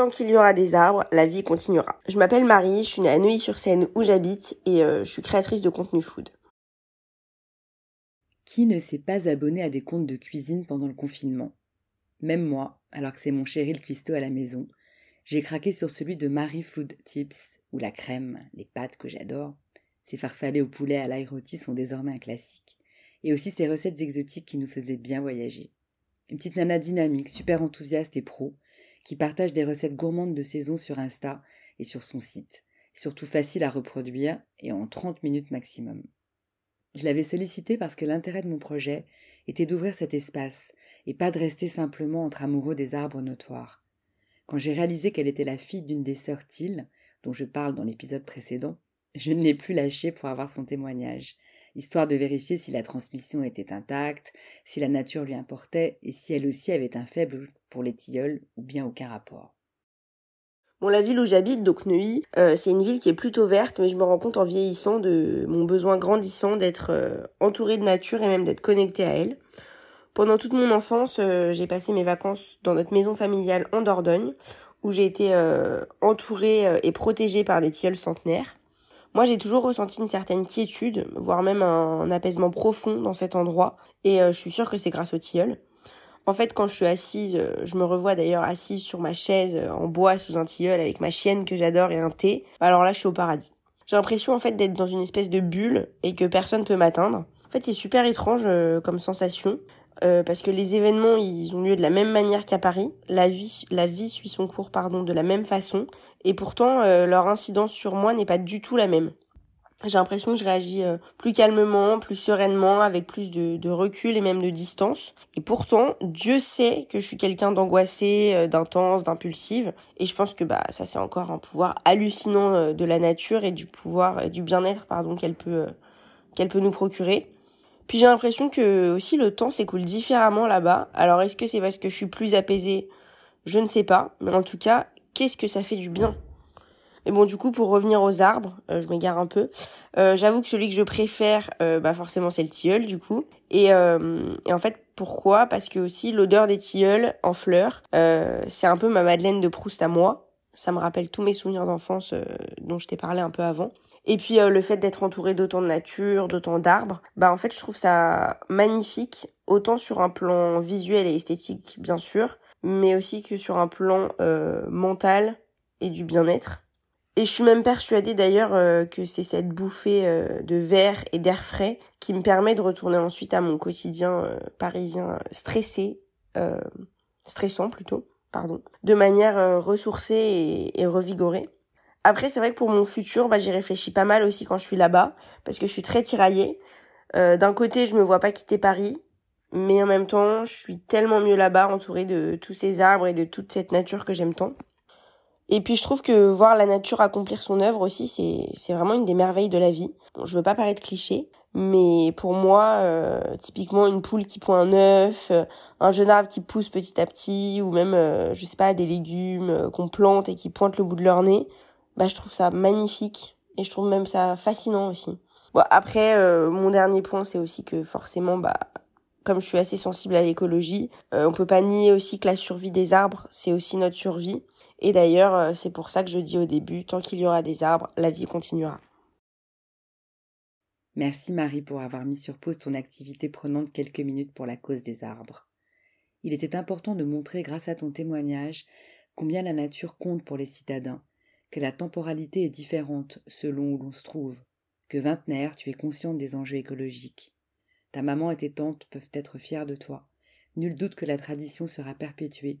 Tant qu'il y aura des arbres, la vie continuera. Je m'appelle Marie, je suis née à Neuilly-sur-Seine où j'habite et euh, je suis créatrice de contenu food. Qui ne s'est pas abonné à des comptes de cuisine pendant le confinement? Même moi, alors que c'est mon chéri le cuistot à la maison, j'ai craqué sur celui de Marie Food Tips, où la crème, les pâtes que j'adore, ces farfalés au poulet à l'ail rôti sont désormais un classique, et aussi ces recettes exotiques qui nous faisaient bien voyager. Une petite nana dynamique, super enthousiaste et pro, qui partage des recettes gourmandes de saison sur Insta et sur son site, surtout facile à reproduire et en 30 minutes maximum. Je l'avais sollicité parce que l'intérêt de mon projet était d'ouvrir cet espace et pas de rester simplement entre amoureux des arbres notoires. Quand j'ai réalisé qu'elle était la fille d'une des sœurs Thiel, dont je parle dans l'épisode précédent, je ne l'ai plus lâchée pour avoir son témoignage, histoire de vérifier si la transmission était intacte, si la nature lui importait et si elle aussi avait un faible pour les tilleuls ou bien aucun rapport. Bon, la ville où j'habite, donc Neuilly, euh, c'est une ville qui est plutôt verte, mais je me rends compte en vieillissant de mon besoin grandissant d'être euh, entourée de nature et même d'être connectée à elle. Pendant toute mon enfance, euh, j'ai passé mes vacances dans notre maison familiale en Dordogne, où j'ai été entourée et protégée par des tilleuls centenaires. Moi, j'ai toujours ressenti une certaine quiétude, voire même un, apaisement profond dans cet endroit, et je suis sûre que c'est grâce aux tilleuls. En fait, quand je suis assise, euh, je me revois d'ailleurs assise sur ma chaise euh, en bois sous un tilleul avec ma chienne que j'adore et un thé. Alors là, je suis au paradis. J'ai l'impression en fait d'être dans une espèce de bulle et que personne peut m'atteindre. En fait, c'est super étrange euh, comme sensation. Parce que les événements ils ont lieu de la même manière qu'à Paris, la vie la vie suit son cours pardon de la même façon et pourtant leur incidence sur moi n'est pas du tout la même j'ai l'impression que je réagis euh, plus calmement, plus sereinement, avec plus de, recul et même de distance. Et pourtant, Dieu sait que je suis quelqu'un d'angoissé, euh, d'intense, d'impulsive. Et je pense que bah ça c'est encore un pouvoir hallucinant euh, de la nature et du pouvoir, du bien-être pardon qu'elle peut qu'elle peut nous procurer. Puis j'ai l'impression que aussi le temps s'écoule différemment là-bas. Alors est-ce que c'est parce que je suis plus apaisée? Je ne sais pas. Mais en tout cas, qu'est-ce que ça fait du bien? Mais bon, du coup, pour revenir aux arbres, euh, je m'égare un peu. Euh, J'avoue que celui que je préfère, euh, bah forcément, c'est le tilleul, du coup. Et, euh, et en fait, pourquoi? Parce que aussi l'odeur des tilleuls en fleurs, c'est un peu ma Madeleine de Proust à moi. Ça me rappelle tous mes souvenirs d'enfance dont je t'ai parlé un peu avant. Et puis le fait d'être entouré d'autant de nature, d'autant d'arbres, bah en fait, je trouve ça magnifique, autant sur un plan visuel et esthétique, bien sûr, mais aussi que sur un plan mental et du bien-être. Et je suis même persuadée d'ailleurs euh, que c'est cette bouffée euh, de verre et d'air frais qui me permet de retourner ensuite à mon quotidien euh, parisien stressé, stressant plutôt, pardon, de manière ressourcée et, revigorée. Après, c'est vrai que pour mon futur, bah, j'y réfléchis pas mal aussi quand je suis là-bas, parce que je suis très tiraillée. D'un côté, je me vois pas quitter Paris, mais en même temps, je suis tellement mieux là-bas, entourée de tous ces arbres et de toute cette nature que j'aime tant. Et puis je trouve que voir la nature accomplir son œuvre aussi, c'est vraiment une des merveilles de la vie. Bon, je veux pas paraître cliché, mais pour moi, euh, typiquement une poule qui pond un œuf, euh, un jeune arbre qui pousse petit à petit, ou même euh, je sais pas des légumes qu'on plante et qui pointent le bout de leur nez, bah je trouve ça magnifique et je trouve même ça fascinant aussi. Bon après, mon dernier point c'est aussi que forcément bah comme je suis assez sensible à l'écologie, on peut pas nier aussi que la survie des arbres, c'est aussi notre survie. Et d'ailleurs, euh, c'est pour ça que je dis au début, tant qu'il y aura des arbres, la vie continuera. Merci Marie pour avoir mis sur pause ton activité prenante quelques minutes pour la cause des arbres. Il était important de montrer grâce à ton témoignage combien la nature compte pour les citadins, que la temporalité est différente selon où l'on se trouve, que vingtenaire tu es consciente des enjeux écologiques. Ta maman et tes tantes peuvent être fières de toi. Nul doute que la tradition sera perpétuée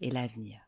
et l'avenir.